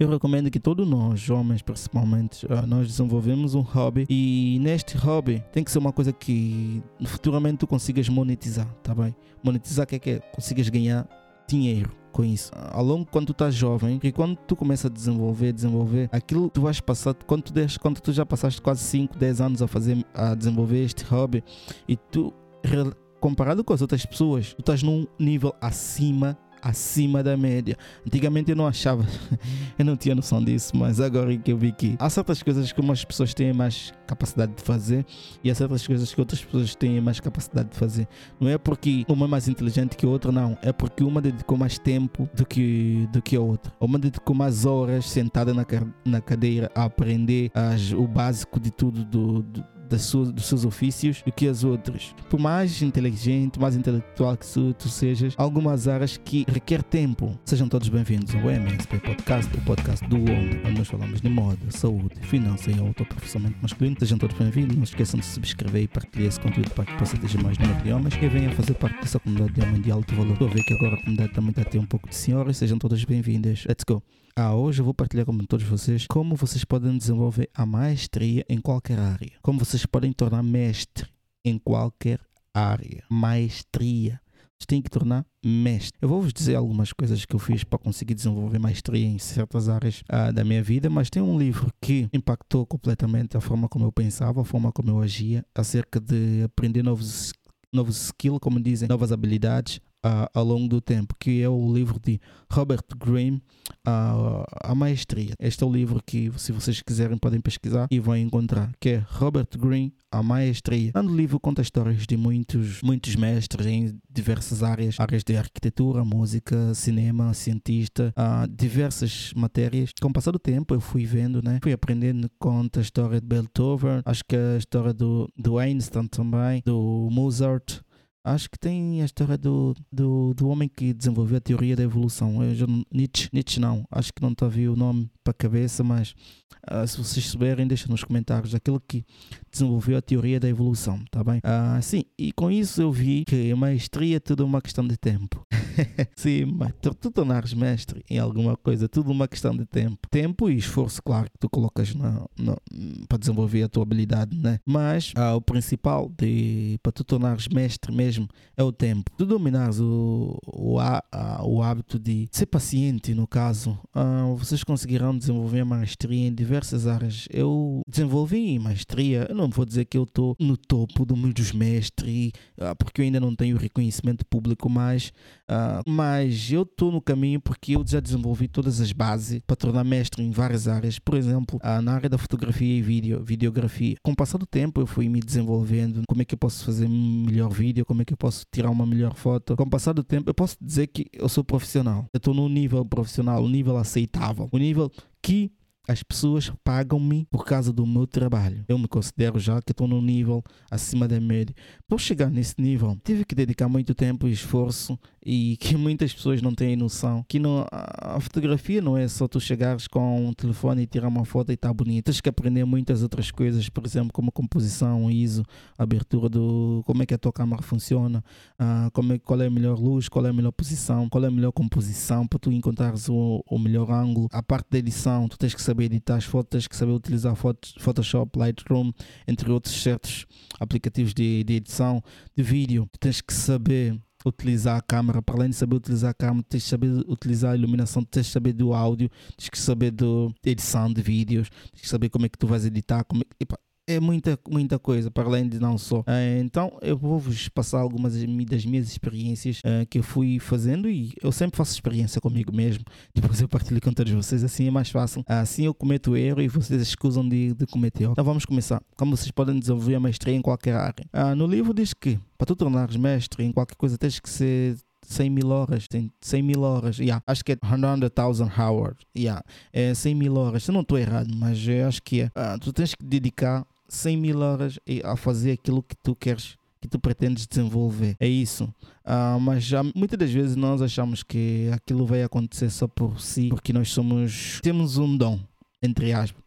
Eu recomendo que todos nós, homens principalmente, uh, nós desenvolvemos um hobby e neste hobby tem que ser uma coisa que futuramente tu consigas monetizar, tá bem? Monetizar que é que é? Consigas ganhar dinheiro com isso. Ao longo quando tu estás jovem, e quando tu começas a desenvolver, desenvolver, aquilo tu vais passar, quando tu, quando tu já passaste quase 5, 10 anos a fazer, a desenvolver este hobby e tu comparado com as outras pessoas, tu estás num nível acima acima da média. Antigamente eu não achava, eu não tinha noção disso, mas agora que eu vi que há certas coisas que umas pessoas têm mais capacidade de fazer e há certas coisas que outras pessoas têm mais capacidade de fazer. Não é porque uma é mais inteligente que a outra, não. É porque uma dedicou mais tempo do que, do que a outra. Uma dedicou mais horas sentada na, na cadeira a aprender as, o básico de tudo do, do das suas, dos seus ofícios do que as outras. Por mais inteligente, mais intelectual que tu, sejas, algumas áreas que requer tempo. Sejam todos bem-vindos ao MSP Podcast, o podcast do homem, onde nós falamos de moda, saúde, finanças e autoprofissionamento masculino. Sejam todos bem-vindos. Não esqueçam de subscrever e partilhar esse conteúdo para que possa atingir mais número de homens e venham fazer parte dessa comunidade de homem de alto valor. Estou a ver que agora a comunidade também está a ter um pouco de senhoras. Sejam todas bem-vindas. Let's go! Ah, hoje eu vou partilhar com todos vocês como vocês podem desenvolver a maestria em qualquer área. Como vocês podem tornar mestre em qualquer área. Maestria. Vocês têm que tornar mestre. Eu vou vos dizer algumas coisas que eu fiz para conseguir desenvolver maestria em certas áreas ah, da minha vida, mas tem um livro que impactou completamente a forma como eu pensava, a forma como eu agia, acerca de aprender novos novos skills, como dizem, novas habilidades uh, ao longo do tempo, que é o livro de Robert Greene, uh, A Maestria. Este é o livro que, se vocês quiserem, podem pesquisar e vão encontrar, que é Robert Greene, A Maestria. O livro conta histórias de muitos, muitos mestres em diversas áreas, áreas de arquitetura, música, cinema, cientista, uh, diversas matérias. Com o passar do tempo, eu fui vendo, né? Fui aprendendo, conta a história de Beethoven, acho que a história do, do Einstein também, do Mozart, Acho que tem a história do, do, do homem que desenvolveu a teoria da evolução. Eu já, Nietzsche, Nietzsche não, acho que não está a ver o nome para a cabeça, mas uh, se vocês souberem, deixem nos comentários aquele que desenvolveu a teoria da evolução, tá bem? Uh, sim, e com isso eu vi que a maestria é tudo uma questão de tempo. sim, mas tu, tu tornares mestre em alguma coisa, tudo uma questão de tempo. Tempo e esforço, claro, que tu colocas para desenvolver a tua habilidade, né? Mas uh, o principal de, para tu tornares mestre mesmo é o tempo. Tu dominares o, o, o hábito de ser paciente, no caso, uh, vocês conseguirão desenvolver maestria em diversas áreas. Eu desenvolvi maestria, eu não vou dizer que eu estou no topo do mundo dos mestres, uh, porque eu ainda não tenho reconhecimento público, mas, mas eu estou no caminho porque eu já desenvolvi todas as bases para tornar mestre em várias áreas. Por exemplo, na área da fotografia e vídeo, videografia. Com o passar do tempo, eu fui me desenvolvendo. Como é que eu posso fazer melhor vídeo? Como é que eu posso tirar uma melhor foto. Com o passar do tempo, eu posso dizer que eu sou profissional. Eu estou no nível profissional, um nível aceitável, um nível que as pessoas pagam-me por causa do meu trabalho. Eu me considero já que estou num nível acima da média. Para chegar nesse nível, tive que dedicar muito tempo e esforço e que muitas pessoas não têm noção que não, a fotografia não é só tu chegares com um telefone e tirar uma foto e está bonito. Tens que aprender muitas outras coisas, por exemplo, como composição, ISO, abertura do como é que a tua câmera funciona, uh, como é, qual é a melhor luz, qual é a melhor posição, qual é a melhor composição para tu encontrares o, o melhor ângulo. A parte da edição, tu tens que saber saber editar as fotos, que saber utilizar Photoshop, Lightroom, entre outros certos aplicativos de, de edição de vídeo. Tens que saber utilizar a câmera, para além de saber utilizar a câmera, tens que saber utilizar a iluminação, tens que saber do áudio, tens que saber da edição de vídeos, tens que saber como é que tu vais editar, como é, epa, é muita, muita coisa, para além de não só. Uh, então eu vou-vos passar algumas das minhas experiências uh, que eu fui fazendo e eu sempre faço experiência comigo mesmo. Depois eu partilho com todos vocês, assim é mais fácil. Assim eu cometo erro e vocês escusam de, de cometer erro. Então vamos começar. Como vocês podem desenvolver a maestria em qualquer área. No livro diz que para tu tornares mestre em qualquer coisa tens que ser 100 mil horas, 100 mil horas, yeah. acho que é 100,000 hours, yeah. é 100 mil horas, se não estou errado, mas eu acho que é. Tu tens que dedicar 100 mil horas a fazer aquilo que tu queres que tu pretendes desenvolver. É isso. Uh, mas já, muitas das vezes nós achamos que aquilo vai acontecer só por si, porque nós somos. temos um dom, entre aspas.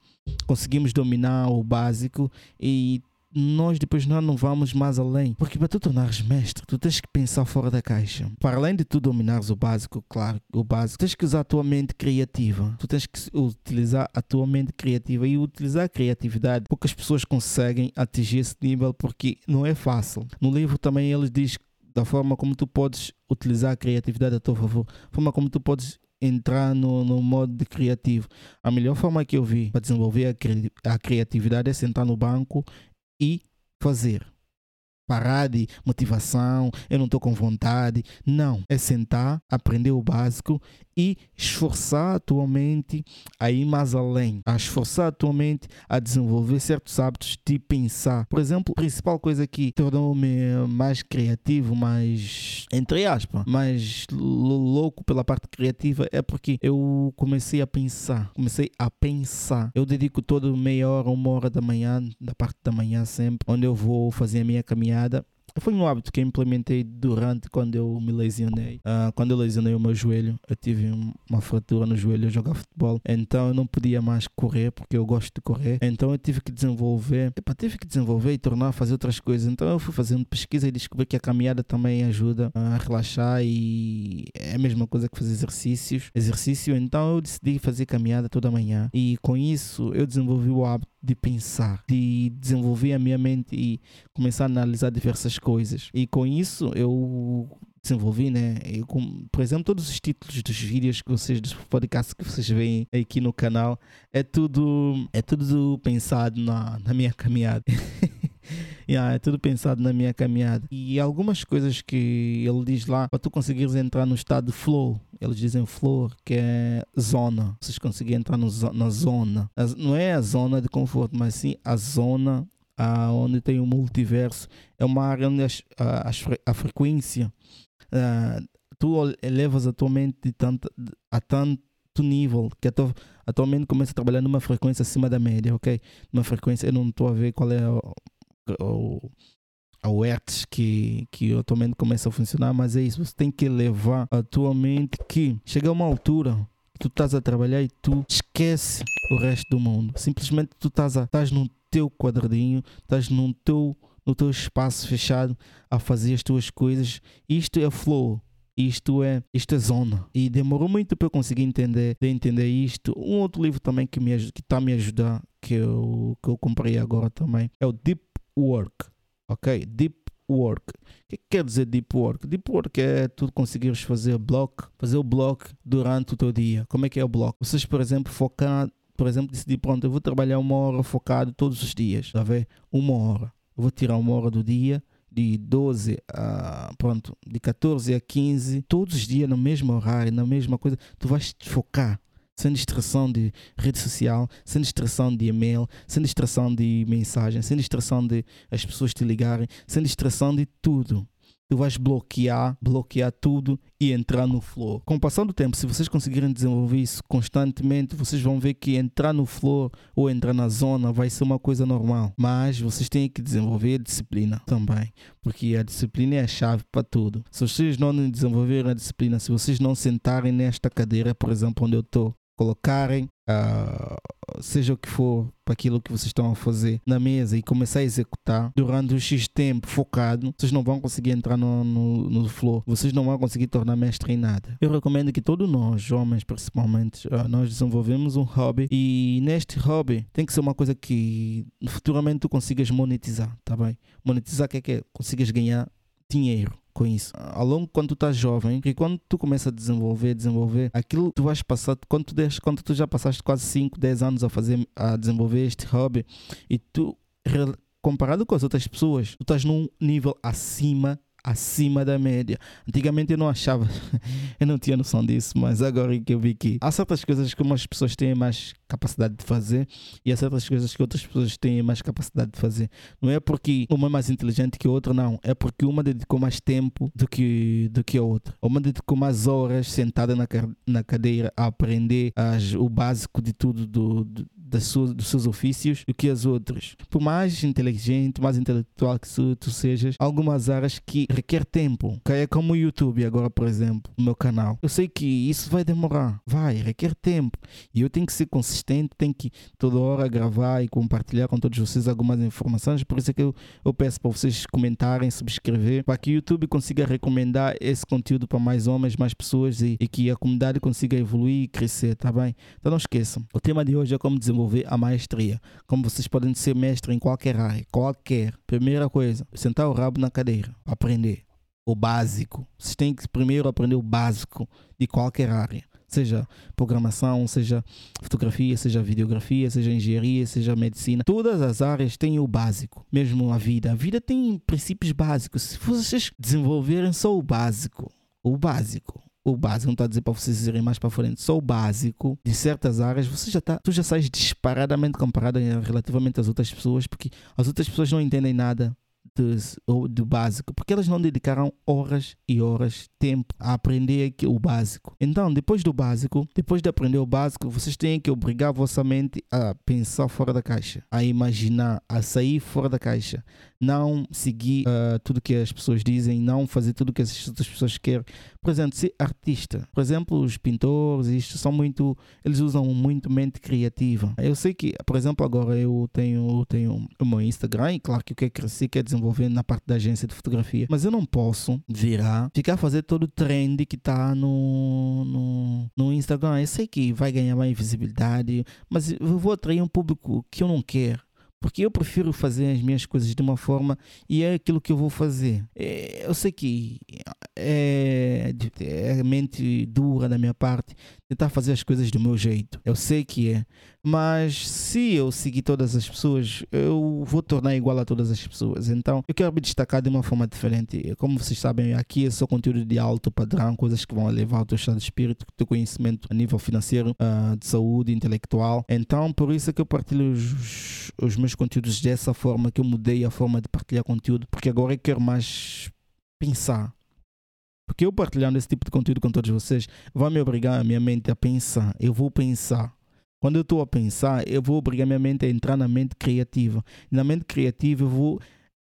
Conseguimos dominar o básico e nós depois não, não vamos mais além. Porque para tu tornares mestre, tu tens que pensar fora da caixa. Para além de tu dominares o básico, claro, o básico, tens que usar a tua mente criativa. Tu tens que utilizar a tua mente criativa e utilizar a criatividade. Poucas pessoas conseguem atingir esse nível porque não é fácil. No livro também ele diz da forma como tu podes utilizar a criatividade a teu favor, forma como tu podes entrar no, no modo de criativo. A melhor forma que eu vi para desenvolver a, cri a criatividade é sentar no banco e fazer parar de motivação, eu não estou com vontade. Não, é sentar, aprender o básico e esforçar a tua mente a ir mais além, a esforçar a tua mente a desenvolver certos hábitos de pensar. Por exemplo, a principal coisa que tornou-me mais criativo, mais, entre aspas, mais louco pela parte criativa é porque eu comecei a pensar, comecei a pensar. Eu dedico toda meia hora, uma hora da manhã, da parte da manhã sempre, onde eu vou fazer a minha caminhada foi um hábito que implementei durante quando eu me lesionei. Uh, quando eu lesionei o meu joelho, eu tive uma fratura no joelho, eu jogava futebol, então eu não podia mais correr porque eu gosto de correr. Então eu tive que desenvolver, epa, tive que desenvolver e tornar a fazer outras coisas. Então eu fui fazendo pesquisa e descobri que a caminhada também ajuda a relaxar e é a mesma coisa que fazer exercícios. Exercício, então eu decidi fazer caminhada toda manhã e com isso eu desenvolvi o hábito de pensar, de desenvolver a minha mente e começar a analisar diversas coisas. E com isso eu desenvolvi, né? Eu, com, por exemplo, todos os títulos dos vídeos que vocês, dos podcasts que vocês veem aqui no canal, é tudo, é tudo pensado na, na minha caminhada. yeah, é tudo pensado na minha caminhada. E algumas coisas que ele diz lá, para tu conseguires entrar no estado de flow, eles dizem flow, que é zona. Vocês conseguem entrar no, na zona. Não é a zona de conforto, mas sim a zona ah, onde tem o multiverso. É uma área onde as, a, a frequência uh, tu elevas a tua mente de tanto, a tanto nível que a tua, a tua mente começa a trabalhar numa frequência acima da média, ok? Numa frequência, eu não estou a ver qual é o, o hertz que, que a tua mente começa a funcionar, mas é isso, você tem que levar a tua mente que chega uma altura tu estás a trabalhar e tu esquece o resto do mundo. Simplesmente tu estás, a, estás no teu quadradinho, estás no teu no teu espaço fechado a fazer as tuas coisas. Isto é flow. Isto é, isto é zona. E demorou muito para eu conseguir entender, de entender isto. Um outro livro também que me que está a me ajudar, que eu, que eu comprei agora também, é o Deep Work. Ok? Deep Work. O que quer dizer Deep Work? Deep Work é tu conseguires fazer bloco, fazer o bloco durante o teu dia. Como é que é o bloco? Vocês, por exemplo, focar, por exemplo, decidir, pronto, eu vou trabalhar uma hora focado todos os dias, tá ver? Uma hora vou tirar uma hora do dia, de 12 a pronto, de 14 a 15, todos os dias no mesmo horário, na mesma coisa, tu vais te focar. Sem distração de rede social, sem distração de e-mail, sem distração de mensagem, sem distração de as pessoas te ligarem, sem distração de tudo tu vais bloquear, bloquear tudo e entrar no flow. Com o passar do tempo, se vocês conseguirem desenvolver isso constantemente, vocês vão ver que entrar no flow ou entrar na zona vai ser uma coisa normal. Mas vocês têm que desenvolver disciplina também, porque a disciplina é a chave para tudo. Se vocês não desenvolverem a disciplina, se vocês não sentarem nesta cadeira, por exemplo, onde eu estou, colocarem uh, seja o que for para aquilo que vocês estão a fazer na mesa e começar a executar durante um X tempo focado, vocês não vão conseguir entrar no, no, no flow, vocês não vão conseguir tornar mestre em nada. Eu recomendo que todos nós, homens principalmente, uh, nós desenvolvemos um hobby e neste hobby tem que ser uma coisa que futuramente tu consigas monetizar, tá bem? Monetizar que é que é? Consigas ganhar dinheiro com isso. Ao longo, quando tu estás jovem, e quando tu começas a desenvolver, desenvolver, aquilo tu vais passar, quando tu, quando tu já passaste quase 5, 10 anos a fazer, a desenvolver este hobby, e tu, comparado com as outras pessoas, tu estás num nível acima acima da média. Antigamente eu não achava, eu não tinha noção disso, mas agora que eu vi que há certas coisas que umas pessoas têm mais capacidade de fazer e há certas coisas que outras pessoas têm mais capacidade de fazer. Não é porque uma é mais inteligente que a outra, não. É porque uma dedicou mais tempo do que, do que a outra. Uma dedicou mais horas sentada na, na cadeira a aprender as, o básico de tudo do, do das suas, dos seus ofícios do que as outras. Por mais inteligente, mais intelectual que tu, sejas, algumas áreas que requer tempo. Que é como o YouTube agora, por exemplo, no meu canal. Eu sei que isso vai demorar, vai, requer tempo. E eu tenho que ser consistente, tenho que toda hora gravar e compartilhar com todos vocês algumas informações. Por isso é que eu, eu peço para vocês comentarem, subscrever, para que o YouTube consiga recomendar esse conteúdo para mais homens, mais pessoas e, e que a comunidade consiga evoluir e crescer, tá bem? Então não esqueçam. O tema de hoje é como desenvolver a maestria. Como vocês podem ser mestre em qualquer área, qualquer. Primeira coisa, sentar o rabo na cadeira, aprender o básico. Vocês têm que primeiro aprender o básico de qualquer área. Seja programação, seja fotografia, seja videografia, seja engenharia, seja medicina. Todas as áreas têm o básico. Mesmo a vida. A vida tem princípios básicos. Se vocês desenvolverem só o básico, o básico, o básico, não está a dizer para vocês irem mais para frente, só o básico de certas áreas, você já tá, tu já sais disparadamente comparado relativamente às outras pessoas, porque as outras pessoas não entendem nada do básico, porque elas não dedicaram horas e horas, tempo a aprender o básico. Então, depois do básico, depois de aprender o básico, vocês têm que obrigar a vossa mente a pensar fora da caixa, a imaginar, a sair fora da caixa, não seguir uh, tudo que as pessoas dizem, não fazer tudo que as outras pessoas querem. Por exemplo, ser artista. Por exemplo, os pintores, isto são muito, eles usam muito mente criativa. Eu sei que, por exemplo, agora eu tenho, tenho o meu Instagram e claro que eu quero crescer, quero desenvolver na parte da agência de fotografia, mas eu não posso virar, ficar a fazer todo o trend que está no, no, no Instagram. Eu sei que vai ganhar mais visibilidade, mas eu vou atrair um público que eu não quero. Porque eu prefiro fazer as minhas coisas de uma forma e é aquilo que eu vou fazer. É, eu sei que é, é mente dura da minha parte tentar fazer as coisas do meu jeito. Eu sei que é. Mas se eu seguir todas as pessoas, eu vou tornar igual a todas as pessoas. Então eu quero me destacar de uma forma diferente. Como vocês sabem, aqui é só conteúdo de alto padrão, coisas que vão elevar o teu estado de espírito, o teu conhecimento a nível financeiro, uh, de saúde, intelectual. Então por isso é que eu partilho os, os meus conteúdos dessa forma, que eu mudei a forma de partilhar conteúdo, porque agora eu quero mais pensar. Porque eu partilhando esse tipo de conteúdo com todos vocês vai me obrigar a minha mente a pensar. Eu vou pensar. Quando eu estou a pensar, eu vou obrigar minha mente a entrar na mente criativa. Na mente criativa, eu vou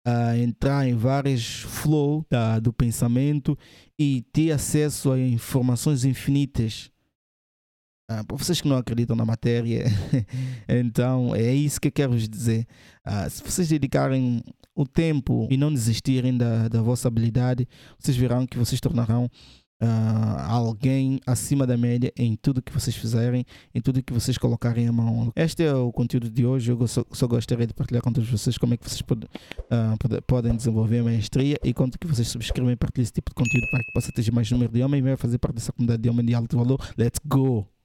uh, entrar em vários flow uh, do pensamento e ter acesso a informações infinitas. Uh, para vocês que não acreditam na matéria, então é isso que eu quero dizer. Uh, se vocês dedicarem o tempo e não desistirem da, da vossa habilidade, vocês verão que vocês tornarão uh, alguém acima da média em tudo que vocês fizerem, em tudo que vocês colocarem a mão. Este é o conteúdo de hoje. Eu só, só gostaria de partilhar com todos vocês como é que vocês pode, uh, podem desenvolver a maestria e quanto que vocês subscrevem e partilhem esse tipo de conteúdo para que possa ter mais número de homens e fazer parte dessa comunidade de homens de alto valor. Let's go!